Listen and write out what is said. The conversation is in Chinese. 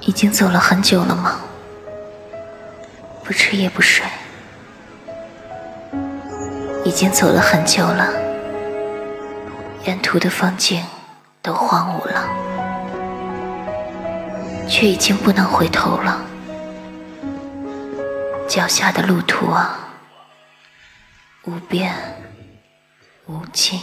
已经走了很久了吗？不吃也不睡。已经走了很久了。沿途的风景都荒芜了。却已经不能回头了。脚下的路途啊。无边无尽。